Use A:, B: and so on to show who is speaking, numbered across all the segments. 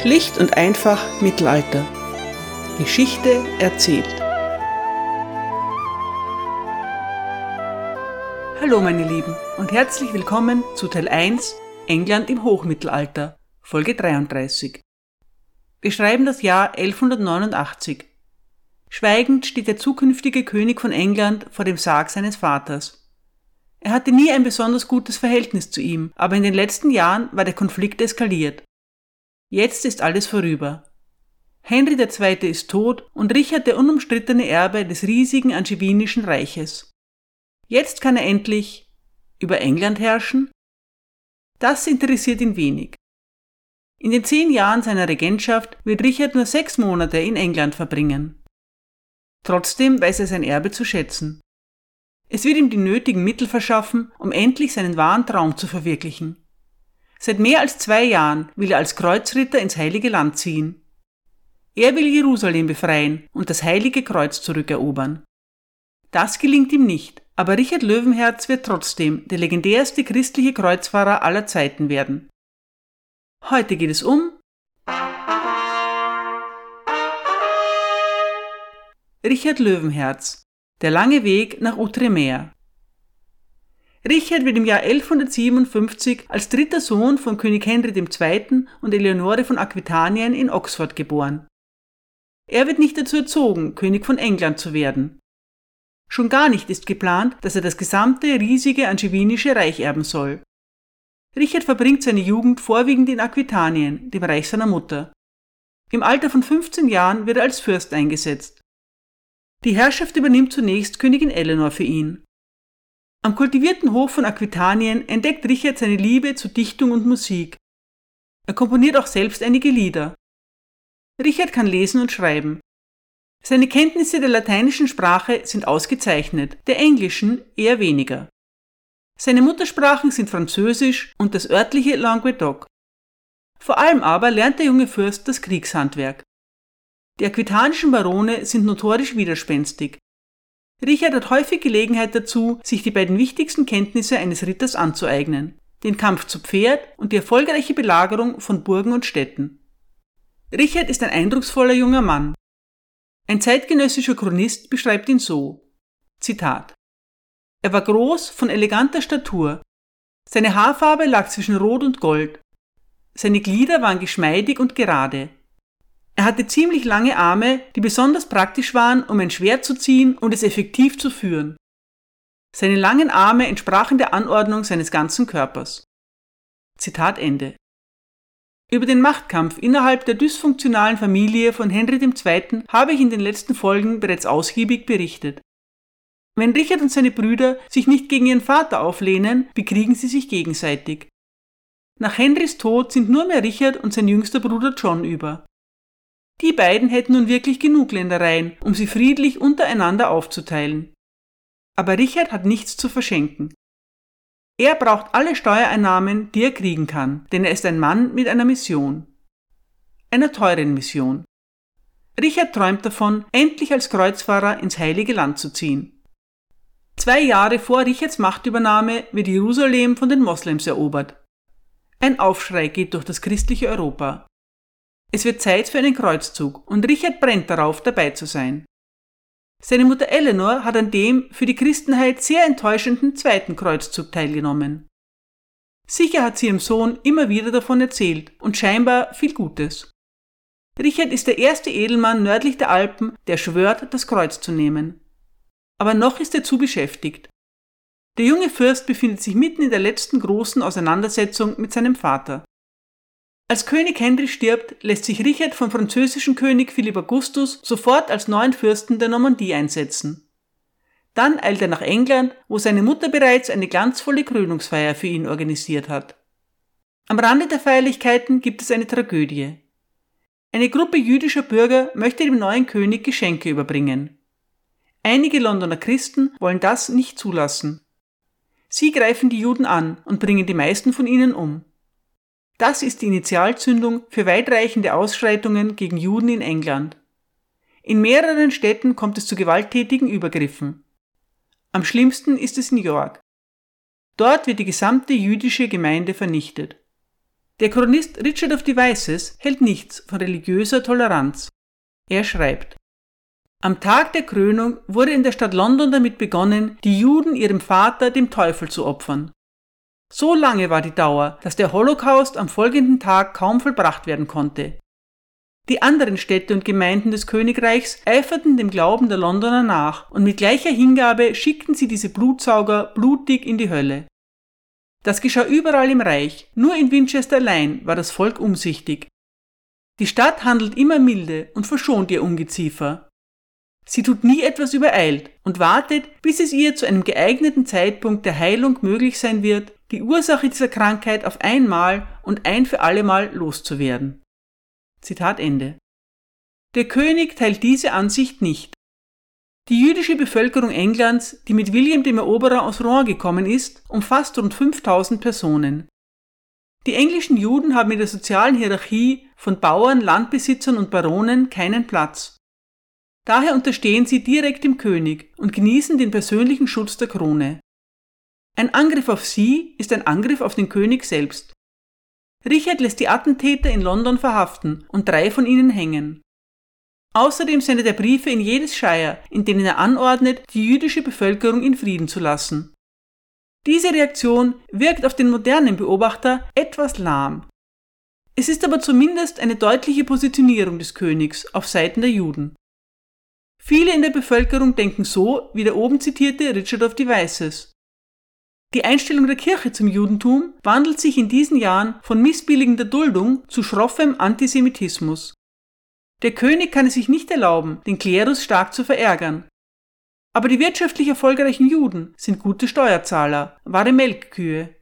A: Schlicht und einfach Mittelalter. Geschichte erzählt. Hallo meine Lieben und herzlich willkommen zu Teil 1 England im Hochmittelalter, Folge 33. Wir schreiben das Jahr 1189. Schweigend steht der zukünftige König von England vor dem Sarg seines Vaters. Er hatte nie ein besonders gutes Verhältnis zu ihm, aber in den letzten Jahren war der Konflikt eskaliert. Jetzt ist alles vorüber. Henry II. ist tot und Richard der unumstrittene Erbe des riesigen Angewinischen Reiches. Jetzt kann er endlich über England herrschen? Das interessiert ihn wenig. In den zehn Jahren seiner Regentschaft wird Richard nur sechs Monate in England verbringen. Trotzdem weiß er sein Erbe zu schätzen. Es wird ihm die nötigen Mittel verschaffen, um endlich seinen wahren Traum zu verwirklichen. Seit mehr als zwei Jahren will er als Kreuzritter ins Heilige Land ziehen. Er will Jerusalem befreien und das Heilige Kreuz zurückerobern. Das gelingt ihm nicht, aber Richard Löwenherz wird trotzdem der legendärste christliche Kreuzfahrer aller Zeiten werden. Heute geht es um Richard Löwenherz Der lange Weg nach Outremer Richard wird im Jahr 1157 als dritter Sohn von König Henry II. und Eleonore von Aquitanien in Oxford geboren. Er wird nicht dazu erzogen, König von England zu werden. Schon gar nicht ist geplant, dass er das gesamte riesige angevinische Reich erben soll. Richard verbringt seine Jugend vorwiegend in Aquitanien, dem Reich seiner Mutter. Im Alter von 15 Jahren wird er als Fürst eingesetzt. Die Herrschaft übernimmt zunächst Königin Eleanor für ihn. Am kultivierten Hof von Aquitanien entdeckt Richard seine Liebe zu Dichtung und Musik. Er komponiert auch selbst einige Lieder. Richard kann lesen und schreiben. Seine Kenntnisse der lateinischen Sprache sind ausgezeichnet, der englischen eher weniger. Seine Muttersprachen sind Französisch und das örtliche Languedoc. Vor allem aber lernt der junge Fürst das Kriegshandwerk. Die aquitanischen Barone sind notorisch widerspenstig. Richard hat häufig Gelegenheit dazu, sich die beiden wichtigsten Kenntnisse eines Ritters anzueignen, den Kampf zu Pferd und die erfolgreiche Belagerung von Burgen und Städten. Richard ist ein eindrucksvoller junger Mann. Ein zeitgenössischer Chronist beschreibt ihn so. Zitat. Er war groß, von eleganter Statur. Seine Haarfarbe lag zwischen Rot und Gold. Seine Glieder waren geschmeidig und gerade. Er hatte ziemlich lange Arme, die besonders praktisch waren, um ein Schwert zu ziehen und es effektiv zu führen. Seine langen Arme entsprachen der Anordnung seines ganzen Körpers. Zitat Ende. Über den Machtkampf innerhalb der dysfunktionalen Familie von Henry II. habe ich in den letzten Folgen bereits ausgiebig berichtet. Wenn Richard und seine Brüder sich nicht gegen ihren Vater auflehnen, bekriegen sie sich gegenseitig. Nach Henrys Tod sind nur mehr Richard und sein jüngster Bruder John über. Die beiden hätten nun wirklich genug Ländereien, um sie friedlich untereinander aufzuteilen. Aber Richard hat nichts zu verschenken. Er braucht alle Steuereinnahmen, die er kriegen kann, denn er ist ein Mann mit einer Mission. Einer teuren Mission. Richard träumt davon, endlich als Kreuzfahrer ins heilige Land zu ziehen. Zwei Jahre vor Richards Machtübernahme wird Jerusalem von den Moslems erobert. Ein Aufschrei geht durch das christliche Europa. Es wird Zeit für einen Kreuzzug und Richard brennt darauf, dabei zu sein. Seine Mutter Eleanor hat an dem für die Christenheit sehr enttäuschenden zweiten Kreuzzug teilgenommen. Sicher hat sie ihrem Sohn immer wieder davon erzählt und scheinbar viel Gutes. Richard ist der erste Edelmann nördlich der Alpen, der schwört, das Kreuz zu nehmen aber noch ist er zu beschäftigt. Der junge Fürst befindet sich mitten in der letzten großen Auseinandersetzung mit seinem Vater. Als König Henry stirbt, lässt sich Richard vom französischen König Philipp Augustus sofort als neuen Fürsten der Normandie einsetzen. Dann eilt er nach England, wo seine Mutter bereits eine glanzvolle Krönungsfeier für ihn organisiert hat. Am Rande der Feierlichkeiten gibt es eine Tragödie. Eine Gruppe jüdischer Bürger möchte dem neuen König Geschenke überbringen. Einige Londoner Christen wollen das nicht zulassen. Sie greifen die Juden an und bringen die meisten von ihnen um. Das ist die Initialzündung für weitreichende Ausschreitungen gegen Juden in England. In mehreren Städten kommt es zu gewalttätigen Übergriffen. Am schlimmsten ist es in York. Dort wird die gesamte jüdische Gemeinde vernichtet. Der Chronist Richard of Devices hält nichts von religiöser Toleranz. Er schreibt, am Tag der Krönung wurde in der Stadt London damit begonnen, die Juden ihrem Vater, dem Teufel, zu opfern. So lange war die Dauer, dass der Holocaust am folgenden Tag kaum vollbracht werden konnte. Die anderen Städte und Gemeinden des Königreichs eiferten dem Glauben der Londoner nach und mit gleicher Hingabe schickten sie diese Blutsauger blutig in die Hölle. Das geschah überall im Reich, nur in Winchester allein war das Volk umsichtig. Die Stadt handelt immer milde und verschont ihr Ungeziefer. Sie tut nie etwas übereilt und wartet, bis es ihr zu einem geeigneten Zeitpunkt der Heilung möglich sein wird, die Ursache dieser Krankheit auf einmal und ein für allemal loszuwerden. Zitat Ende. Der König teilt diese Ansicht nicht. Die jüdische Bevölkerung Englands, die mit William dem Eroberer aus Rouen gekommen ist, umfasst rund 5000 Personen. Die englischen Juden haben in der sozialen Hierarchie von Bauern, Landbesitzern und Baronen keinen Platz. Daher unterstehen sie direkt dem König und genießen den persönlichen Schutz der Krone. Ein Angriff auf sie ist ein Angriff auf den König selbst. Richard lässt die Attentäter in London verhaften und drei von ihnen hängen. Außerdem sendet er Briefe in jedes Shire, in denen er anordnet, die jüdische Bevölkerung in Frieden zu lassen. Diese Reaktion wirkt auf den modernen Beobachter etwas lahm. Es ist aber zumindest eine deutliche Positionierung des Königs auf Seiten der Juden. Viele in der Bevölkerung denken so wie der oben zitierte Richard of Devices. Die Einstellung der Kirche zum Judentum wandelt sich in diesen Jahren von missbilligender Duldung zu schroffem Antisemitismus. Der König kann es sich nicht erlauben, den Klerus stark zu verärgern. Aber die wirtschaftlich erfolgreichen Juden sind gute Steuerzahler, wahre Melkkühe.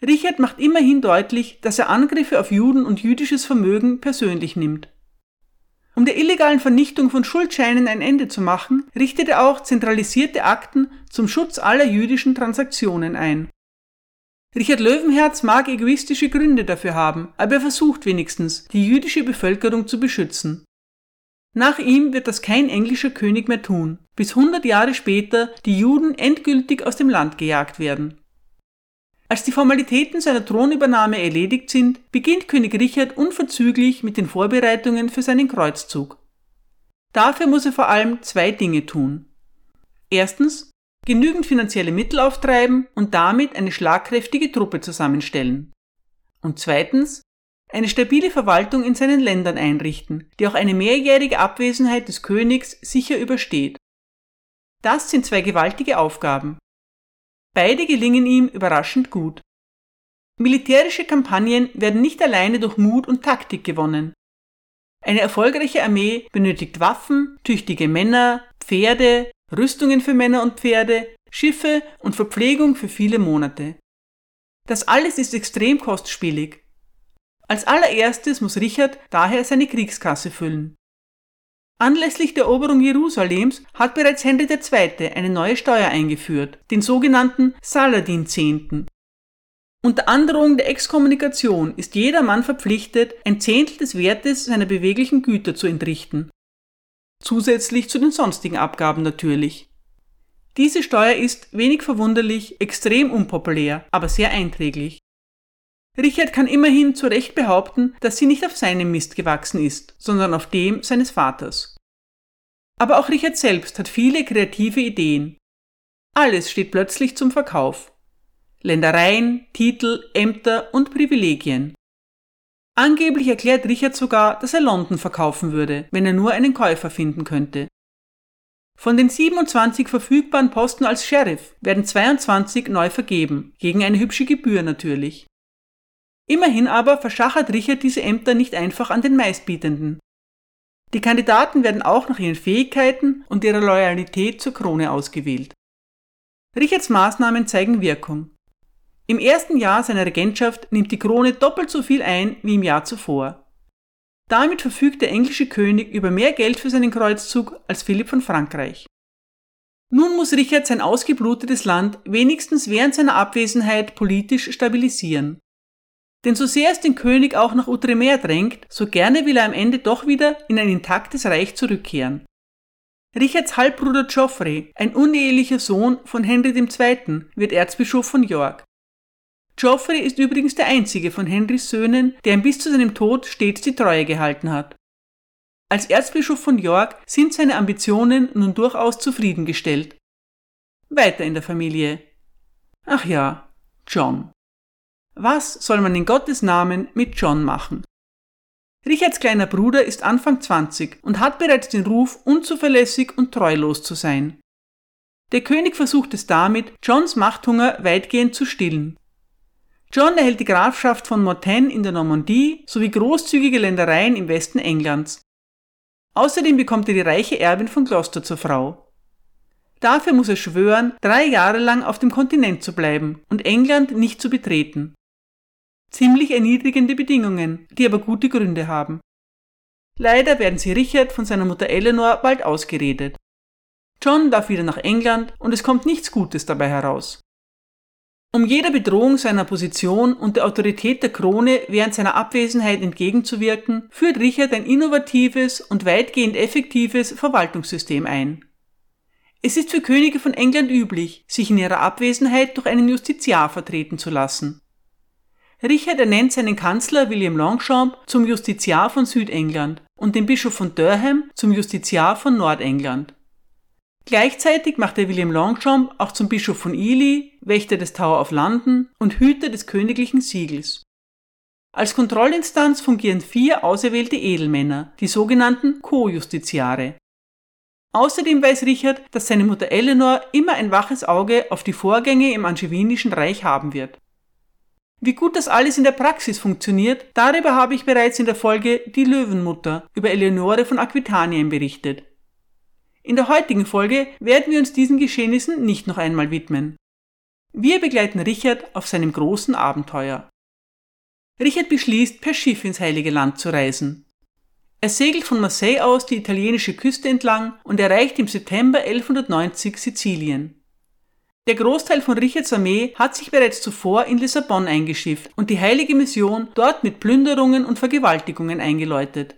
A: Richard macht immerhin deutlich, dass er Angriffe auf Juden und jüdisches Vermögen persönlich nimmt. Um der illegalen Vernichtung von Schuldscheinen ein Ende zu machen, richtet er auch zentralisierte Akten zum Schutz aller jüdischen Transaktionen ein. Richard Löwenherz mag egoistische Gründe dafür haben, aber er versucht wenigstens, die jüdische Bevölkerung zu beschützen. Nach ihm wird das kein englischer König mehr tun, bis 100 Jahre später die Juden endgültig aus dem Land gejagt werden. Als die Formalitäten seiner Thronübernahme erledigt sind, beginnt König Richard unverzüglich mit den Vorbereitungen für seinen Kreuzzug. Dafür muss er vor allem zwei Dinge tun. Erstens genügend finanzielle Mittel auftreiben und damit eine schlagkräftige Truppe zusammenstellen. Und zweitens, eine stabile Verwaltung in seinen Ländern einrichten, die auch eine mehrjährige Abwesenheit des Königs sicher übersteht. Das sind zwei gewaltige Aufgaben. Beide gelingen ihm überraschend gut. Militärische Kampagnen werden nicht alleine durch Mut und Taktik gewonnen. Eine erfolgreiche Armee benötigt Waffen, tüchtige Männer, Pferde, Rüstungen für Männer und Pferde, Schiffe und Verpflegung für viele Monate. Das alles ist extrem kostspielig. Als allererstes muss Richard daher seine Kriegskasse füllen. Anlässlich der Eroberung Jerusalems hat bereits Henry II. eine neue Steuer eingeführt, den sogenannten Saladin-Zehnten. Unter Androhung der Exkommunikation ist jeder Mann verpflichtet, ein Zehntel des Wertes seiner beweglichen Güter zu entrichten zusätzlich zu den sonstigen Abgaben natürlich. Diese Steuer ist, wenig verwunderlich, extrem unpopulär, aber sehr einträglich. Richard kann immerhin zu Recht behaupten, dass sie nicht auf seinem Mist gewachsen ist, sondern auf dem seines Vaters. Aber auch Richard selbst hat viele kreative Ideen. Alles steht plötzlich zum Verkauf. Ländereien, Titel, Ämter und Privilegien. Angeblich erklärt Richard sogar, dass er London verkaufen würde, wenn er nur einen Käufer finden könnte. Von den 27 verfügbaren Posten als Sheriff werden 22 neu vergeben, gegen eine hübsche Gebühr natürlich. Immerhin aber verschachert Richard diese Ämter nicht einfach an den Meistbietenden. Die Kandidaten werden auch nach ihren Fähigkeiten und ihrer Loyalität zur Krone ausgewählt. Richards Maßnahmen zeigen Wirkung. Im ersten Jahr seiner Regentschaft nimmt die Krone doppelt so viel ein wie im Jahr zuvor. Damit verfügt der englische König über mehr Geld für seinen Kreuzzug als Philipp von Frankreich. Nun muss Richard sein ausgeblutetes Land wenigstens während seiner Abwesenheit politisch stabilisieren. Denn so sehr es den König auch nach Outremer drängt, so gerne will er am Ende doch wieder in ein intaktes Reich zurückkehren. Richards Halbbruder Geoffrey, ein unehelicher Sohn von Henry II., wird Erzbischof von York. Geoffrey ist übrigens der einzige von Henrys Söhnen, der ihm bis zu seinem Tod stets die Treue gehalten hat. Als Erzbischof von York sind seine Ambitionen nun durchaus zufriedengestellt. Weiter in der Familie. Ach ja, John. Was soll man in Gottes Namen mit John machen? Richards kleiner Bruder ist Anfang 20 und hat bereits den Ruf, unzuverlässig und treulos zu sein. Der König versucht es damit, Johns Machthunger weitgehend zu stillen. John erhält die Grafschaft von Mortaine in der Normandie sowie großzügige Ländereien im Westen Englands. Außerdem bekommt er die reiche Erbin von Gloucester zur Frau. Dafür muss er schwören, drei Jahre lang auf dem Kontinent zu bleiben und England nicht zu betreten. Ziemlich erniedrigende Bedingungen, die aber gute Gründe haben. Leider werden sie Richard von seiner Mutter Eleanor bald ausgeredet. John darf wieder nach England und es kommt nichts Gutes dabei heraus. Um jeder Bedrohung seiner Position und der Autorität der Krone während seiner Abwesenheit entgegenzuwirken, führt Richard ein innovatives und weitgehend effektives Verwaltungssystem ein. Es ist für Könige von England üblich, sich in ihrer Abwesenheit durch einen Justiziar vertreten zu lassen. Richard ernennt seinen Kanzler William Longchamp zum Justiziar von Südengland und den Bischof von Durham zum Justiziar von Nordengland. Gleichzeitig macht er William Longchamp auch zum Bischof von Ely, Wächter des Tower of London und Hüter des königlichen Siegels. Als Kontrollinstanz fungieren vier auserwählte Edelmänner, die sogenannten Co-Justiziare. Außerdem weiß Richard, dass seine Mutter Eleanor immer ein waches Auge auf die Vorgänge im Angewinischen Reich haben wird. Wie gut das alles in der Praxis funktioniert, darüber habe ich bereits in der Folge Die Löwenmutter über Eleonore von Aquitanien berichtet. In der heutigen Folge werden wir uns diesen Geschehnissen nicht noch einmal widmen. Wir begleiten Richard auf seinem großen Abenteuer. Richard beschließt, per Schiff ins Heilige Land zu reisen. Er segelt von Marseille aus die italienische Küste entlang und erreicht im September 1190 Sizilien. Der Großteil von Richards Armee hat sich bereits zuvor in Lissabon eingeschifft und die heilige Mission dort mit Plünderungen und Vergewaltigungen eingeläutet.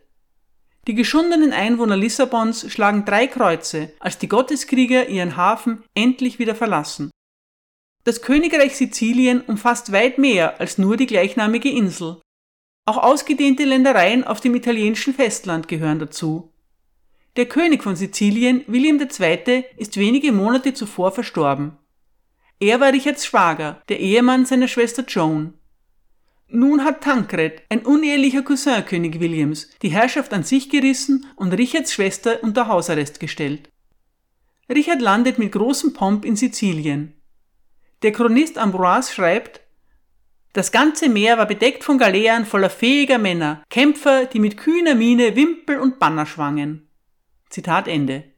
A: Die geschundenen Einwohner Lissabons schlagen drei Kreuze, als die Gotteskrieger ihren Hafen endlich wieder verlassen. Das Königreich Sizilien umfasst weit mehr als nur die gleichnamige Insel. Auch ausgedehnte Ländereien auf dem italienischen Festland gehören dazu. Der König von Sizilien, William II., ist wenige Monate zuvor verstorben. Er war Richards Schwager, der Ehemann seiner Schwester Joan. Nun hat Tancred, ein unehelicher Cousin König Williams, die Herrschaft an sich gerissen und Richards Schwester unter Hausarrest gestellt. Richard landet mit großem Pomp in Sizilien. Der Chronist Ambroise schreibt, das ganze Meer war bedeckt von Galeeren voller fähiger Männer, Kämpfer, die mit kühner Miene Wimpel und Banner schwangen. Zitat Ende.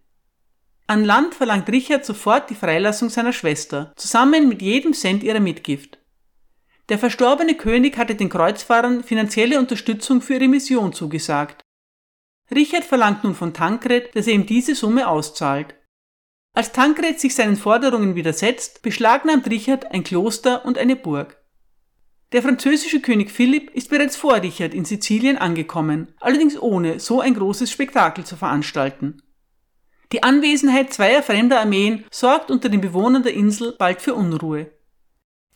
A: An Land verlangt Richard sofort die Freilassung seiner Schwester, zusammen mit jedem Cent ihrer Mitgift. Der verstorbene König hatte den Kreuzfahrern finanzielle Unterstützung für ihre Mission zugesagt. Richard verlangt nun von Tancred, dass er ihm diese Summe auszahlt. Als Tancred sich seinen Forderungen widersetzt, beschlagnahmt Richard ein Kloster und eine Burg. Der französische König Philipp ist bereits vor Richard in Sizilien angekommen, allerdings ohne so ein großes Spektakel zu veranstalten. Die Anwesenheit zweier fremder Armeen sorgt unter den Bewohnern der Insel bald für Unruhe.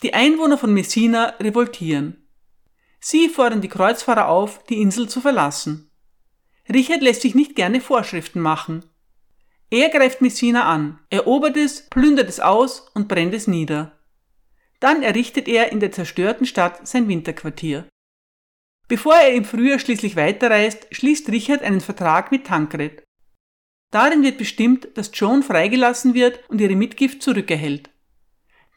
A: Die Einwohner von Messina revoltieren. Sie fordern die Kreuzfahrer auf, die Insel zu verlassen. Richard lässt sich nicht gerne Vorschriften machen. Er greift Messina an, erobert es, plündert es aus und brennt es nieder. Dann errichtet er in der zerstörten Stadt sein Winterquartier. Bevor er im Frühjahr schließlich weiterreist, schließt Richard einen Vertrag mit Tancred. Darin wird bestimmt, dass Joan freigelassen wird und ihre Mitgift zurückerhält.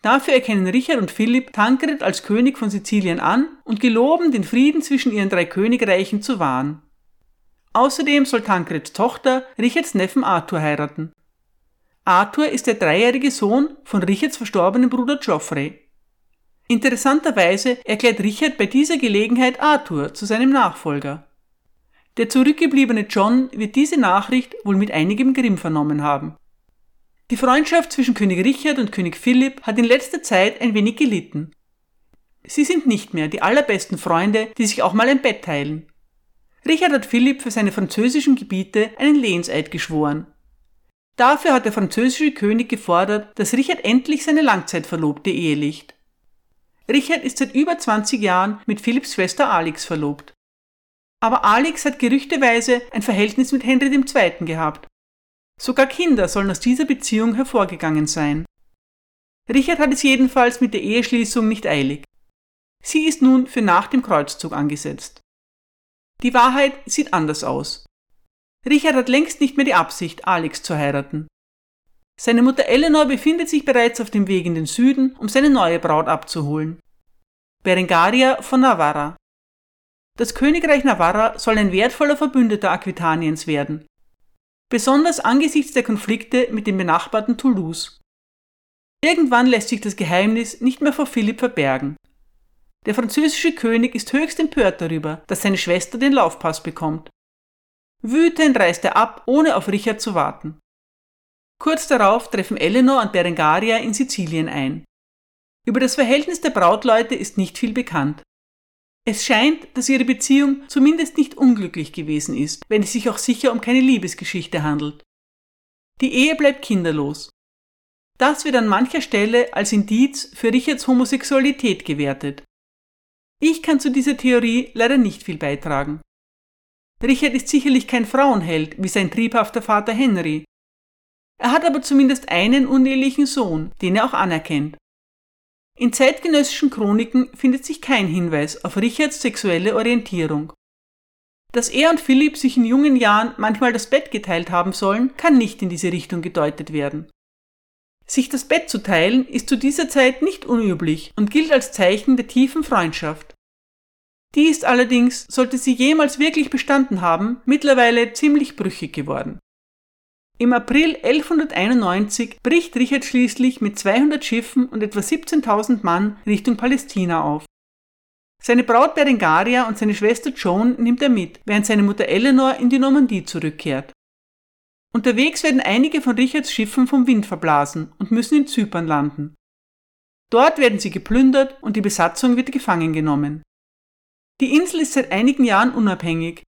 A: Dafür erkennen Richard und Philipp Tancred als König von Sizilien an und geloben, den Frieden zwischen ihren drei Königreichen zu wahren. Außerdem soll Tancreds Tochter Richards Neffen Arthur heiraten. Arthur ist der dreijährige Sohn von Richards verstorbenem Bruder Geoffrey. Interessanterweise erklärt Richard bei dieser Gelegenheit Arthur zu seinem Nachfolger. Der zurückgebliebene John wird diese Nachricht wohl mit einigem Grimm vernommen haben. Die Freundschaft zwischen König Richard und König Philipp hat in letzter Zeit ein wenig gelitten. Sie sind nicht mehr die allerbesten Freunde, die sich auch mal ein Bett teilen. Richard hat Philipp für seine französischen Gebiete einen Lehnseid geschworen. Dafür hat der französische König gefordert, dass Richard endlich seine Langzeitverlobte ehelicht. Richard ist seit über 20 Jahren mit Philipps Schwester Alex verlobt. Aber Alex hat gerüchteweise ein Verhältnis mit Henry II. gehabt. Sogar Kinder sollen aus dieser Beziehung hervorgegangen sein. Richard hat es jedenfalls mit der Eheschließung nicht eilig. Sie ist nun für nach dem Kreuzzug angesetzt. Die Wahrheit sieht anders aus. Richard hat längst nicht mehr die Absicht, Alex zu heiraten. Seine Mutter Eleanor befindet sich bereits auf dem Weg in den Süden, um seine neue Braut abzuholen. Berengaria von Navarra. Das Königreich Navarra soll ein wertvoller Verbündeter Aquitaniens werden. Besonders angesichts der Konflikte mit dem benachbarten Toulouse. Irgendwann lässt sich das Geheimnis nicht mehr vor Philipp verbergen. Der französische König ist höchst empört darüber, dass seine Schwester den Laufpass bekommt. Wütend reist er ab, ohne auf Richard zu warten. Kurz darauf treffen Eleanor und Berengaria in Sizilien ein. Über das Verhältnis der Brautleute ist nicht viel bekannt. Es scheint, dass ihre Beziehung zumindest nicht unglücklich gewesen ist, wenn es sich auch sicher um keine Liebesgeschichte handelt. Die Ehe bleibt kinderlos. Das wird an mancher Stelle als Indiz für Richards Homosexualität gewertet. Ich kann zu dieser Theorie leider nicht viel beitragen. Richard ist sicherlich kein Frauenheld wie sein triebhafter Vater Henry. Er hat aber zumindest einen unehelichen Sohn, den er auch anerkennt. In zeitgenössischen Chroniken findet sich kein Hinweis auf Richards sexuelle Orientierung. Dass er und Philipp sich in jungen Jahren manchmal das Bett geteilt haben sollen, kann nicht in diese Richtung gedeutet werden. Sich das Bett zu teilen ist zu dieser Zeit nicht unüblich und gilt als Zeichen der tiefen Freundschaft. Die ist allerdings, sollte sie jemals wirklich bestanden haben, mittlerweile ziemlich brüchig geworden. Im April 1191 bricht Richard schließlich mit 200 Schiffen und etwa 17.000 Mann Richtung Palästina auf. Seine Braut Berengaria und seine Schwester Joan nimmt er mit, während seine Mutter Eleanor in die Normandie zurückkehrt. Unterwegs werden einige von Richards Schiffen vom Wind verblasen und müssen in Zypern landen. Dort werden sie geplündert und die Besatzung wird gefangen genommen. Die Insel ist seit einigen Jahren unabhängig.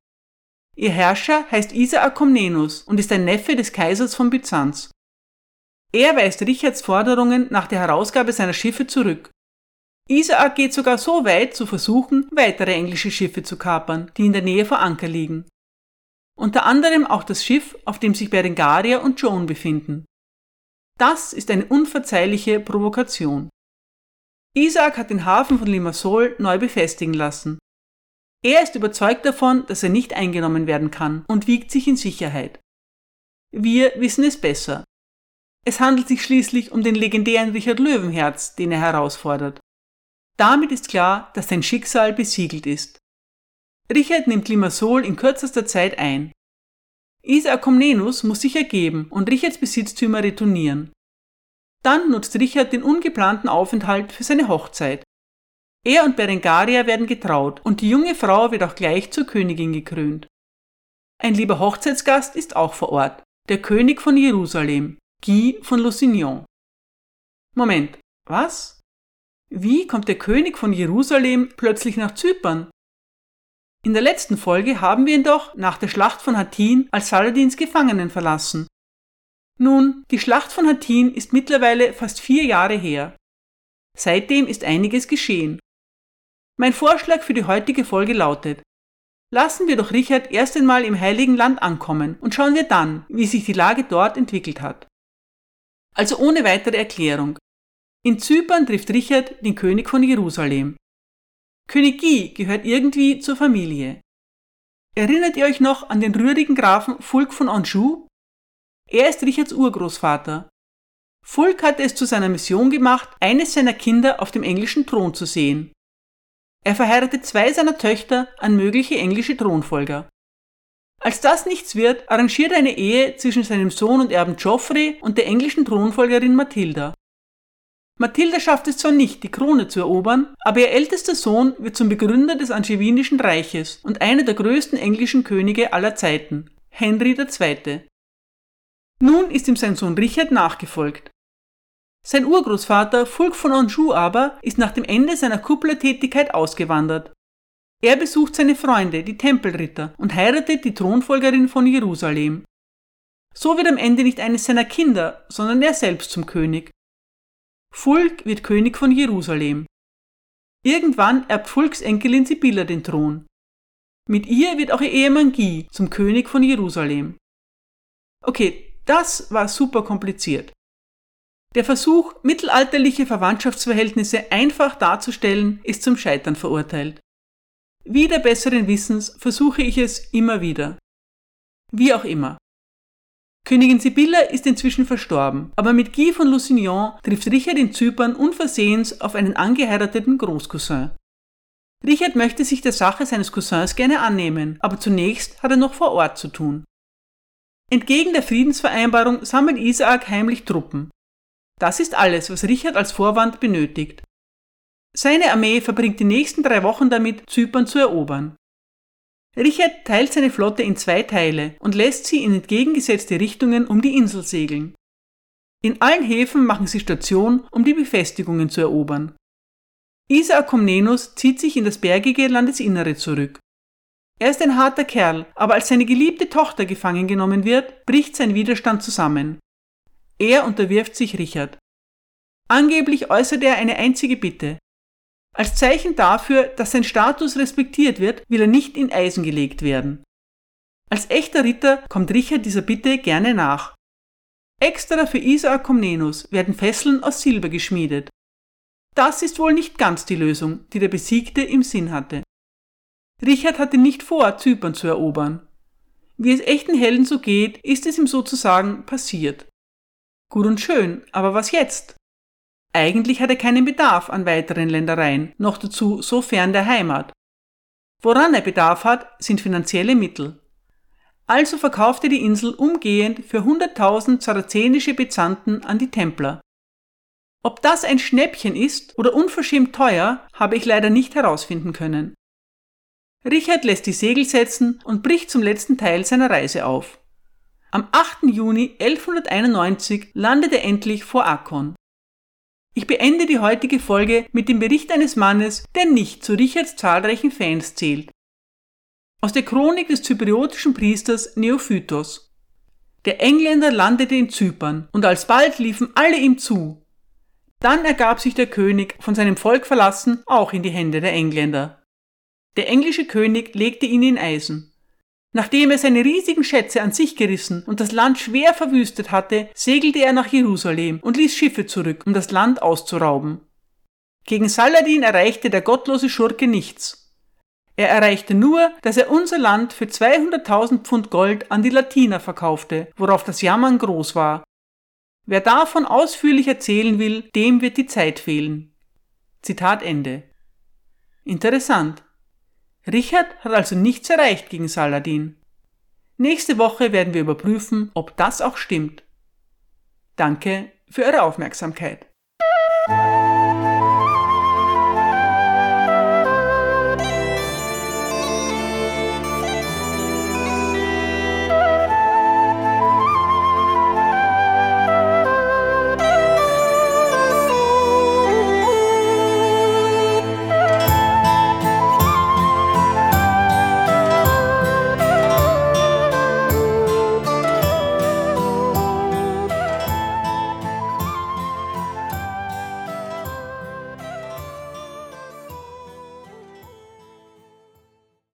A: Ihr Herrscher heißt Isaak Komnenos und ist ein Neffe des Kaisers von Byzanz. Er weist Richards Forderungen nach der Herausgabe seiner Schiffe zurück. Isaak geht sogar so weit zu versuchen, weitere englische Schiffe zu kapern, die in der Nähe vor Anker liegen. Unter anderem auch das Schiff, auf dem sich Berengaria und Joan befinden. Das ist eine unverzeihliche Provokation. Isaak hat den Hafen von Limassol neu befestigen lassen. Er ist überzeugt davon, dass er nicht eingenommen werden kann und wiegt sich in Sicherheit. Wir wissen es besser. Es handelt sich schließlich um den legendären Richard Löwenherz, den er herausfordert. Damit ist klar, dass sein Schicksal besiegelt ist. Richard nimmt Limassol in kürzester Zeit ein. Isaac Komnenus muss sich ergeben und Richards Besitztümer retournieren. Dann nutzt Richard den ungeplanten Aufenthalt für seine Hochzeit. Er und Berengaria werden getraut und die junge Frau wird auch gleich zur Königin gekrönt. Ein lieber Hochzeitsgast ist auch vor Ort, der König von Jerusalem, Guy von Lusignan. Moment, was? Wie kommt der König von Jerusalem plötzlich nach Zypern? In der letzten Folge haben wir ihn doch nach der Schlacht von Hattin als Saladins Gefangenen verlassen. Nun, die Schlacht von Hattin ist mittlerweile fast vier Jahre her. Seitdem ist einiges geschehen mein Vorschlag für die heutige Folge lautet, lassen wir doch Richard erst einmal im Heiligen Land ankommen und schauen wir dann, wie sich die Lage dort entwickelt hat. Also ohne weitere Erklärung. In Zypern trifft Richard den König von Jerusalem. König Guy gehört irgendwie zur Familie. Erinnert ihr euch noch an den rührigen Grafen Fulk von Anjou? Er ist Richards Urgroßvater. Fulk hatte es zu seiner Mission gemacht, eines seiner Kinder auf dem englischen Thron zu sehen. Er verheiratet zwei seiner Töchter an mögliche englische Thronfolger. Als das nichts wird, arrangiert er eine Ehe zwischen seinem Sohn und Erben Geoffrey und der englischen Thronfolgerin Mathilda. Mathilda schafft es zwar nicht, die Krone zu erobern, aber ihr ältester Sohn wird zum Begründer des Angewinischen Reiches und einer der größten englischen Könige aller Zeiten, Henry II. Nun ist ihm sein Sohn Richard nachgefolgt. Sein Urgroßvater Fulk von Anjou aber ist nach dem Ende seiner Kupplertätigkeit ausgewandert. Er besucht seine Freunde, die Tempelritter, und heiratet die Thronfolgerin von Jerusalem. So wird am Ende nicht eines seiner Kinder, sondern er selbst zum König. Fulk wird König von Jerusalem. Irgendwann erbt Volksenkelin Sibylla den Thron. Mit ihr wird auch ihr Ehemann Guy zum König von Jerusalem. Okay, das war super kompliziert. Der Versuch, mittelalterliche Verwandtschaftsverhältnisse einfach darzustellen, ist zum Scheitern verurteilt. Wieder besseren Wissens versuche ich es immer wieder. Wie auch immer. Königin Sibylla ist inzwischen verstorben, aber mit Guy von Lusignan trifft Richard in Zypern unversehens auf einen angeheirateten Großcousin. Richard möchte sich der Sache seines Cousins gerne annehmen, aber zunächst hat er noch vor Ort zu tun. Entgegen der Friedensvereinbarung sammelt Isaak heimlich Truppen. Das ist alles, was Richard als Vorwand benötigt. Seine Armee verbringt die nächsten drei Wochen damit, Zypern zu erobern. Richard teilt seine Flotte in zwei Teile und lässt sie in entgegengesetzte Richtungen um die Insel segeln. In allen Häfen machen sie Station, um die Befestigungen zu erobern. Isaak Komnenos zieht sich in das bergige Landesinnere zurück. Er ist ein harter Kerl, aber als seine geliebte Tochter gefangen genommen wird, bricht sein Widerstand zusammen. Er unterwirft sich Richard. Angeblich äußert er eine einzige Bitte. Als Zeichen dafür, dass sein Status respektiert wird, will er nicht in Eisen gelegt werden. Als echter Ritter kommt Richard dieser Bitte gerne nach. Extra für Isaak Komnenos werden Fesseln aus Silber geschmiedet. Das ist wohl nicht ganz die Lösung, die der Besiegte im Sinn hatte. Richard hatte nicht vor, Zypern zu erobern. Wie es echten Helden so geht, ist es ihm sozusagen passiert. Gut und schön, aber was jetzt? Eigentlich hat er keinen Bedarf an weiteren Ländereien, noch dazu so fern der Heimat. Woran er Bedarf hat, sind finanzielle Mittel. Also verkauft er die Insel umgehend für 100.000 sarazenische Bezanten an die Templer. Ob das ein Schnäppchen ist oder unverschämt teuer, habe ich leider nicht herausfinden können. Richard lässt die Segel setzen und bricht zum letzten Teil seiner Reise auf. Am 8. Juni 1191 landet er endlich vor Akkon. Ich beende die heutige Folge mit dem Bericht eines Mannes, der nicht zu Richards zahlreichen Fans zählt. Aus der Chronik des zypriotischen Priesters Neophytos. Der Engländer landete in Zypern und alsbald liefen alle ihm zu. Dann ergab sich der König, von seinem Volk verlassen, auch in die Hände der Engländer. Der englische König legte ihn in Eisen. Nachdem er seine riesigen Schätze an sich gerissen und das Land schwer verwüstet hatte, segelte er nach Jerusalem und ließ Schiffe zurück, um das Land auszurauben. Gegen Saladin erreichte der gottlose Schurke nichts. Er erreichte nur, dass er unser Land für 200.000 Pfund Gold an die Latiner verkaufte, worauf das Jammern groß war. Wer davon ausführlich erzählen will, dem wird die Zeit fehlen. Zitat Ende. Interessant. Richard hat also nichts erreicht gegen Saladin. Nächste Woche werden wir überprüfen, ob das auch stimmt. Danke für eure Aufmerksamkeit.